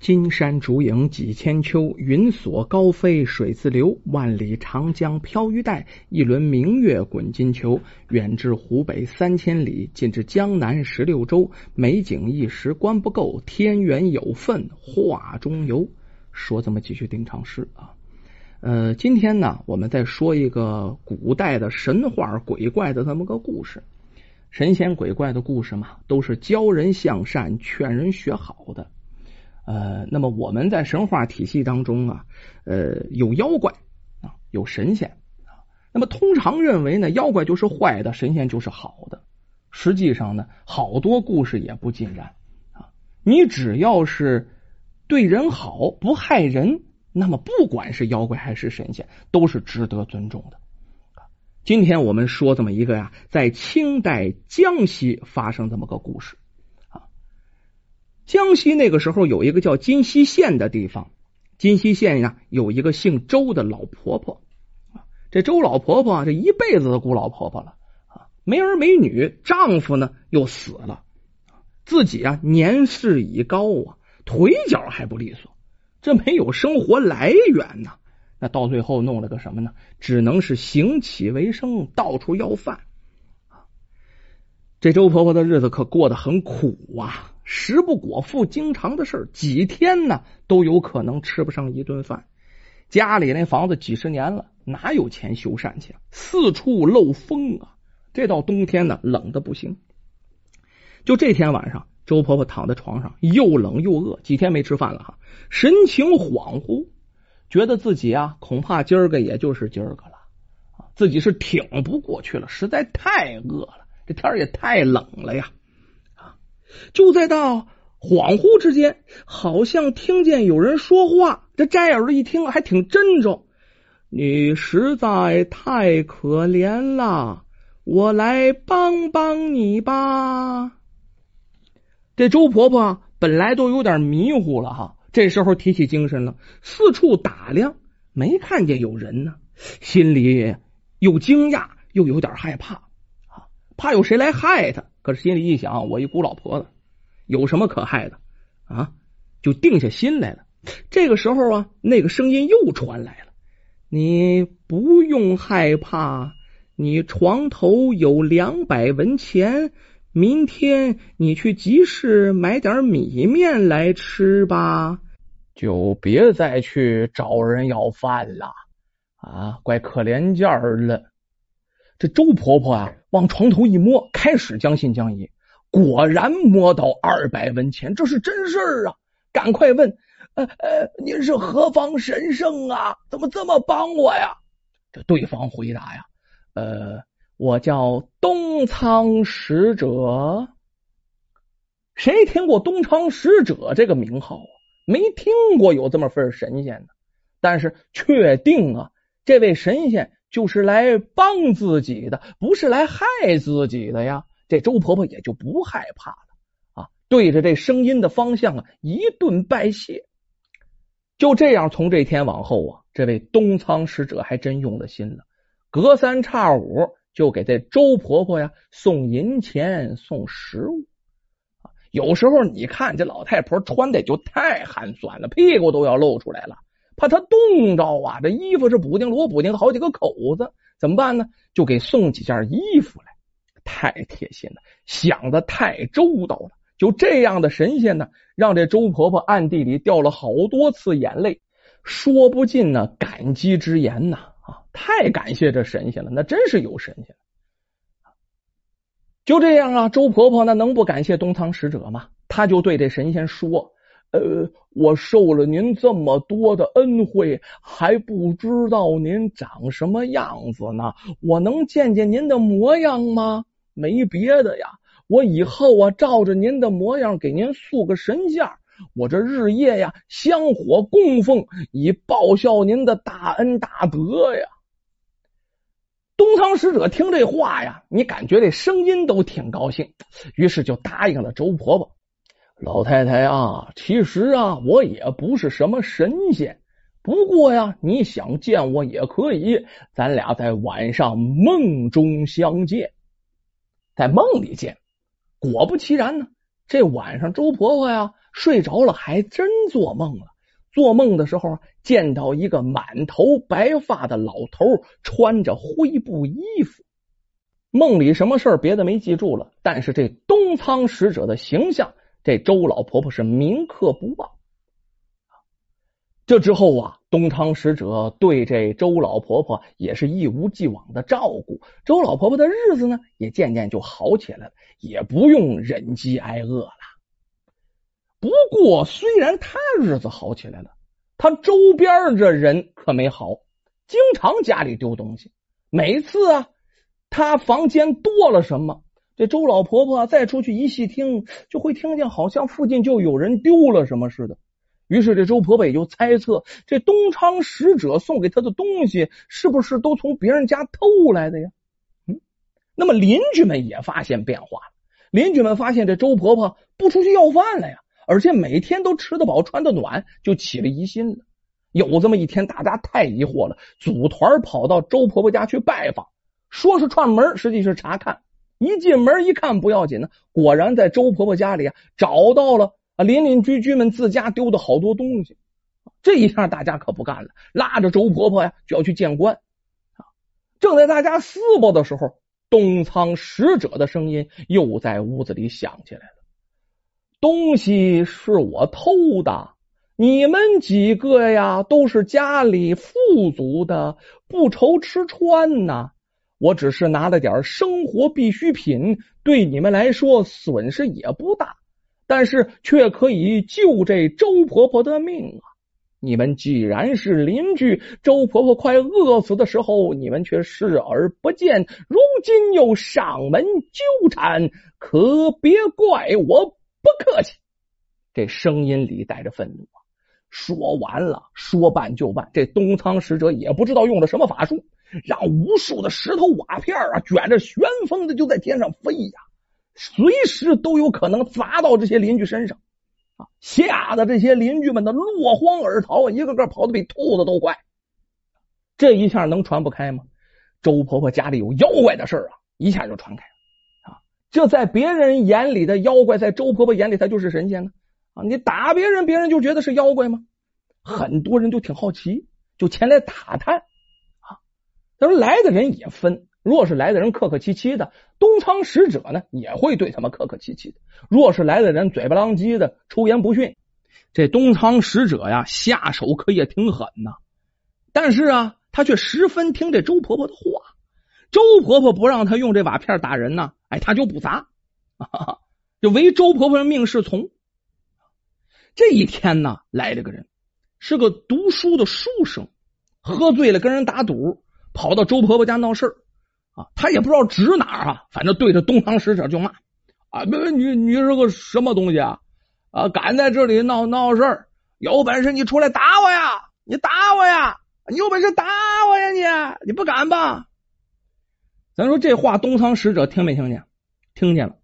金山竹影几千秋，云锁高飞水自流。万里长江飘玉带，一轮明月滚金球。远至湖北三千里，近至江南十六州。美景一时观不够，天缘有份画中游。说这么几句定场诗啊。呃，今天呢，我们再说一个古代的神话鬼怪的这么个故事。神仙鬼怪的故事嘛，都是教人向善、劝人学好的。呃，那么我们在神话体系当中啊，呃，有妖怪啊，有神仙啊。那么通常认为呢，妖怪就是坏的，神仙就是好的。实际上呢，好多故事也不尽然啊。你只要是对人好，不害人，那么不管是妖怪还是神仙，都是值得尊重的。今天我们说这么一个呀，在清代江西发生这么个故事。江西那个时候有一个叫金溪县的地方，金溪县呀有一个姓周的老婆婆啊。这周老婆婆，这一辈子的孤老婆婆了啊，没儿没女，丈夫呢又死了，自己啊年事已高啊，腿脚还不利索，这没有生活来源呐。那到最后弄了个什么呢？只能是行乞为生，到处要饭啊。这周婆婆的日子可过得很苦啊。食不果腹，经常的事儿几天呢都有可能吃不上一顿饭。家里那房子几十年了，哪有钱修缮去？四处漏风啊！这到冬天呢，冷的不行。就这天晚上，周婆婆躺在床上，又冷又饿，几天没吃饭了哈，神情恍惚，觉得自己啊，恐怕今儿个也就是今儿个了，自己是挺不过去了，实在太饿了，这天也太冷了呀。就在到恍惚之间，好像听见有人说话。这摘耳朵一听，还挺真着。你实在太可怜了，我来帮帮你吧。这周婆婆本来都有点迷糊了哈，这时候提起精神了，四处打量，没看见有人呢，心里又惊讶又有点害怕啊，怕有谁来害她。可是心里一想，我一孤老婆子，有什么可害的啊？就定下心来了。这个时候啊，那个声音又传来了：“你不用害怕，你床头有两百文钱，明天你去集市买点米面来吃吧，就别再去找人要饭了啊！怪可怜劲儿了。”这周婆婆啊，往床头一摸，开始将信将疑，果然摸到二百文钱，这是真事儿啊！赶快问，呃呃，您是何方神圣啊？怎么这么帮我呀？这对方回答呀，呃，我叫东仓使者。谁听过东仓使者这个名号啊？没听过有这么份神仙呢。但是确定啊，这位神仙。就是来帮自己的，不是来害自己的呀。这周婆婆也就不害怕了啊，对着这声音的方向啊，一顿拜谢。就这样，从这天往后啊，这位东仓使者还真用了心了，隔三差五就给这周婆婆呀送银钱、送食物。有时候你看这老太婆穿的就太寒酸了，屁股都要露出来了。怕他冻着啊！这衣服是补丁罗补丁好几个口子，怎么办呢？就给送几件衣服来，太贴心了，想的太周到了。就这样的神仙呢，让这周婆婆暗地里掉了好多次眼泪，说不尽呢感激之言呐！啊，太感谢这神仙了，那真是有神仙。就这样啊，周婆婆那能不感谢东仓使者吗？她就对这神仙说。呃，我受了您这么多的恩惠，还不知道您长什么样子呢。我能见见您的模样吗？没别的呀，我以后啊，照着您的模样给您塑个神像，我这日夜呀香火供奉，以报效您的大恩大德呀。东仓使者听这话呀，你感觉这声音都挺高兴，于是就答应了周婆婆。老太太啊，其实啊，我也不是什么神仙，不过呀，你想见我也可以，咱俩在晚上梦中相见，在梦里见。果不其然呢，这晚上周婆婆呀睡着了还真做梦了。做梦的时候见到一个满头白发的老头，穿着灰布衣服。梦里什么事儿别的没记住了，但是这东仓使者的形象，这周老婆婆是铭刻不忘。这之后啊，东昌使者对这周老婆婆也是一无既往的照顾，周老婆婆的日子呢也渐渐就好起来了，也不用忍饥挨饿了。不过，虽然他日子好起来了，他周边这人可没好，经常家里丢东西。每次啊，他房间多了什么，这周老婆婆再出去一细听，就会听见好像附近就有人丢了什么似的。于是这周婆婆也就猜测，这东昌使者送给她的东西是不是都从别人家偷来的呀？嗯，那么邻居们也发现变化了。邻居们发现这周婆婆不出去要饭了呀，而且每天都吃得饱、穿得暖，就起了疑心了。有这么一天，大家太疑惑了，组团跑到周婆婆家去拜访，说是串门，实际是查看。一进门一看，不要紧呢，果然在周婆婆家里啊找到了。啊，邻邻居居们自家丢的好多东西，这一下大家可不干了，拉着周婆婆呀就要去见官。啊，正在大家撕巴的时候，东仓使者的声音又在屋子里响起来了：“东西是我偷的，你们几个呀都是家里富足的，不愁吃穿呐。我只是拿了点生活必需品，对你们来说损失也不大。”但是却可以救这周婆婆的命啊！你们既然是邻居，周婆婆快饿死的时候，你们却视而不见，如今又上门纠缠，可别怪我不客气。这声音里带着愤怒啊！说完了，说办就办。这东仓使者也不知道用了什么法术，让无数的石头瓦片啊卷着旋风的就在天上飞呀！随时都有可能砸到这些邻居身上啊！吓得这些邻居们的落荒而逃，一个个跑的比兔子都快。这一下能传不开吗？周婆婆家里有妖怪的事啊，一下就传开了啊！这在别人眼里的妖怪，在周婆婆眼里，她就是神仙呢啊！你打别人，别人就觉得是妖怪吗？很多人就挺好奇，就前来打探。他说来的人也分。若是来的人客客气气的，东仓使者呢也会对他们客客气气的；若是来的人嘴巴狼藉的，出言不逊，这东仓使者呀下手可也挺狠呐。但是啊，他却十分听这周婆婆的话。周婆婆不让他用这瓦片打人呢，哎，他就不砸，就唯周婆婆的命是从。这一天呢，来了个人，是个读书的书生，喝醉了跟人打赌，跑到周婆婆家闹事儿。啊，他也不知道指哪啊，反正对着东堂使者就骂啊！别你你是个什么东西啊？啊，敢在这里闹闹事儿？有本事你出来打我呀！你打我呀！你有本事打我呀！你你不敢吧？咱说这话，东仓使者听没听见？听见了，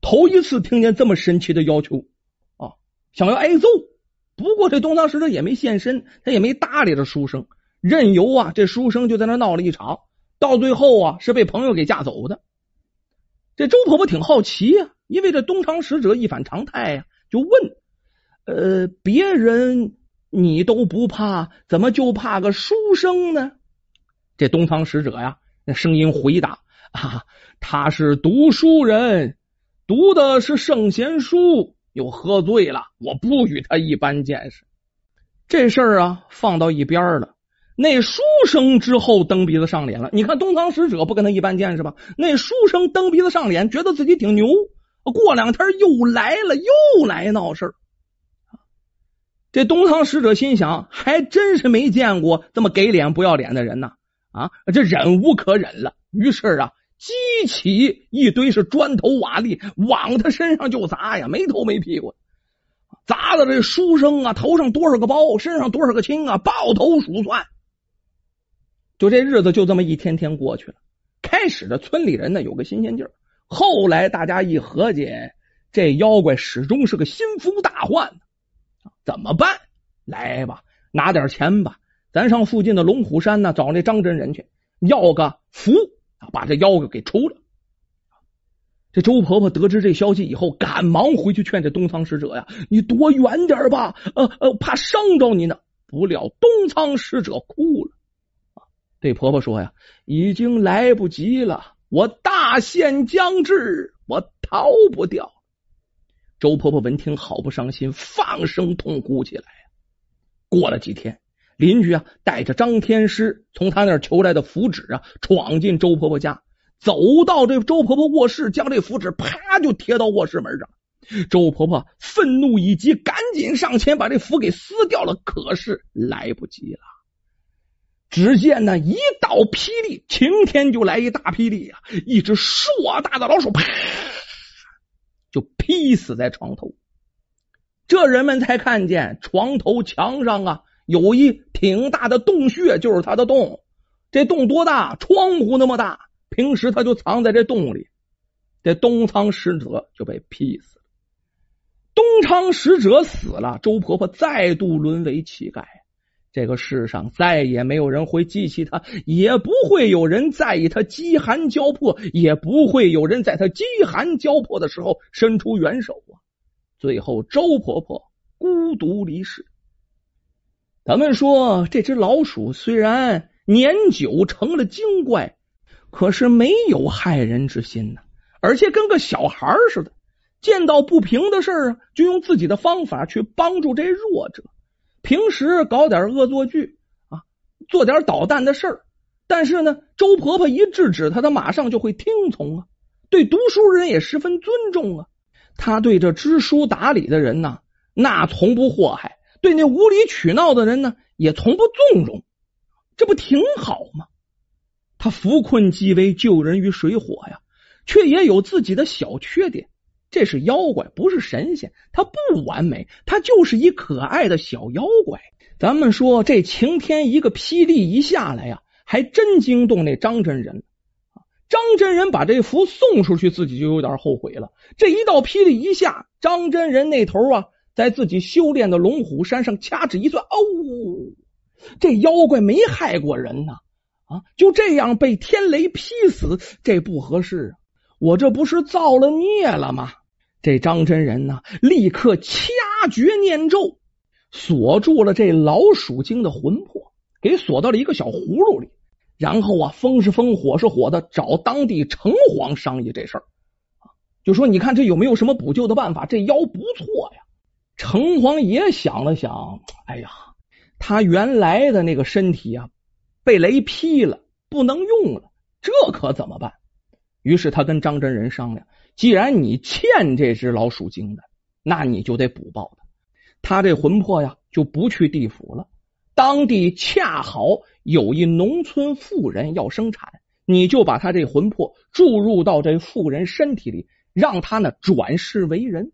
头一次听见这么神奇的要求啊！想要挨揍，不过这东仓使者也没现身，他也没搭理这书生，任由啊这书生就在那闹了一场。到最后啊，是被朋友给架走的。这周婆婆挺好奇呀，因为这东厂使者一反常态呀，就问：“呃，别人你都不怕，怎么就怕个书生呢？”这东仓使者呀，那声音回答：“啊，他是读书人，读的是圣贤书，又喝醉了，我不与他一般见识。这事儿啊，放到一边了。”那书生之后蹬鼻子上脸了。你看东仓使者不跟他一般见识吧？那书生蹬鼻子上脸，觉得自己挺牛。过两天又来了，又来闹事。这东仓使者心想，还真是没见过这么给脸不要脸的人呐！啊，这忍无可忍了，于是啊，激起一堆是砖头瓦砾，往他身上就砸呀，没头没屁股，砸的这书生啊头上多少个包，身上多少个青啊，抱头鼠窜。就这日子就这么一天天过去了。开始的村里人呢有个新鲜劲儿，后来大家一合计，这妖怪始终是个心腹大患怎么办？来吧，拿点钱吧，咱上附近的龙虎山呢找那张真人去要个符，把这妖怪给除了。这周婆婆得知这消息以后，赶忙回去劝这东仓使者呀：“你躲远点吧，呃呃，怕伤着你呢。”不料东仓使者哭了！这婆婆说呀：“已经来不及了，我大限将至，我逃不掉。”周婆婆闻听，好不伤心，放声痛哭起来。过了几天，邻居啊带着张天师从他那儿求来的符纸啊，闯进周婆婆家，走到这周婆婆卧室，将这符纸啪就贴到卧室门上。周婆婆愤怒已极，赶紧上前把这符给撕掉了，可是来不及了。只见那一道霹雳，晴天就来一大霹雳啊！一只硕大的老鼠，啪就劈死在床头。这人们才看见床头墙上啊有一挺大的洞穴，就是他的洞。这洞多大？窗户那么大。平时他就藏在这洞里。这东仓使者就被劈死了。东昌使者死了，周婆婆再度沦为乞丐。这个世上再也没有人会记起他，也不会有人在意他饥寒交迫，也不会有人在他饥寒交迫的时候伸出援手啊！最后，周婆婆孤独离世。咱们说，这只老鼠虽然年久成了精怪，可是没有害人之心呢，而且跟个小孩似的。见到不平的事儿啊，就用自己的方法去帮助这弱者。平时搞点恶作剧啊，做点捣蛋的事儿。但是呢，周婆婆一制止他，他马上就会听从啊。对读书人也十分尊重啊。他对这知书达理的人呢，那从不祸害；对那无理取闹的人呢，也从不纵容。这不挺好吗？他扶困济危，救人于水火呀，却也有自己的小缺点。这是妖怪，不是神仙。他不完美，他就是一可爱的小妖怪。咱们说，这晴天一个霹雳一下来呀，还真惊动那张真人张真人把这符送出去，自己就有点后悔了。这一道霹雳一下，张真人那头啊，在自己修炼的龙虎山上掐指一算，哦，这妖怪没害过人呐，啊，就这样被天雷劈死，这不合适啊！我这不是造了孽了吗？这张真人呢，立刻掐诀念咒，锁住了这老鼠精的魂魄，给锁到了一个小葫芦里。然后啊，风是风，火是火的，找当地城隍商议这事儿就说：“你看这有没有什么补救的办法？这妖不错呀。”城隍爷想了想，哎呀，他原来的那个身体啊，被雷劈了，不能用了，这可怎么办？于是他跟张真人商量。既然你欠这只老鼠精的，那你就得补报他。他这魂魄呀，就不去地府了。当地恰好有一农村妇人要生产，你就把他这魂魄注入到这妇人身体里，让他呢转世为人。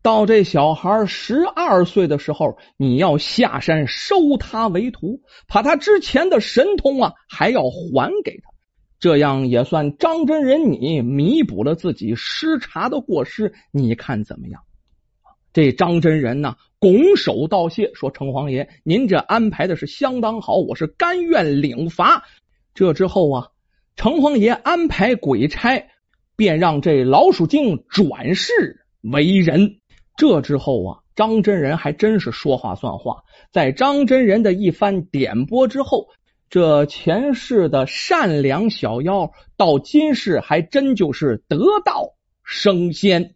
到这小孩十二岁的时候，你要下山收他为徒，把他之前的神通啊还要还给他。这样也算张真人你弥补了自己失察的过失，你看怎么样？这张真人呢，拱手道谢，说：“城隍爷，您这安排的是相当好，我是甘愿领罚。”这之后啊，城隍爷安排鬼差，便让这老鼠精转世为人。这之后啊，张真人还真是说话算话，在张真人的一番点拨之后。这前世的善良小妖，到今世还真就是得道升仙。